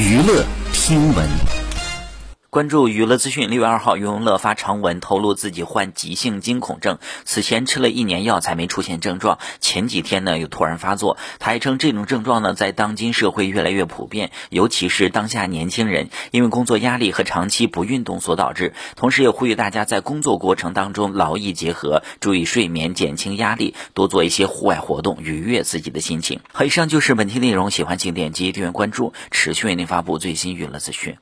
娱乐听闻。关注娱乐资讯，六月二号，余文乐发长文透露自己患急性惊恐症，此前吃了一年药才没出现症状，前几天呢又突然发作。他还称这种症状呢在当今社会越来越普遍，尤其是当下年轻人因为工作压力和长期不运动所导致。同时也呼吁大家在工作过程当中劳逸结合，注意睡眠，减轻压力，多做一些户外活动，愉悦自己的心情。好，以上就是本期内容，喜欢请点击订阅关注，持续为您发布最新娱乐资讯。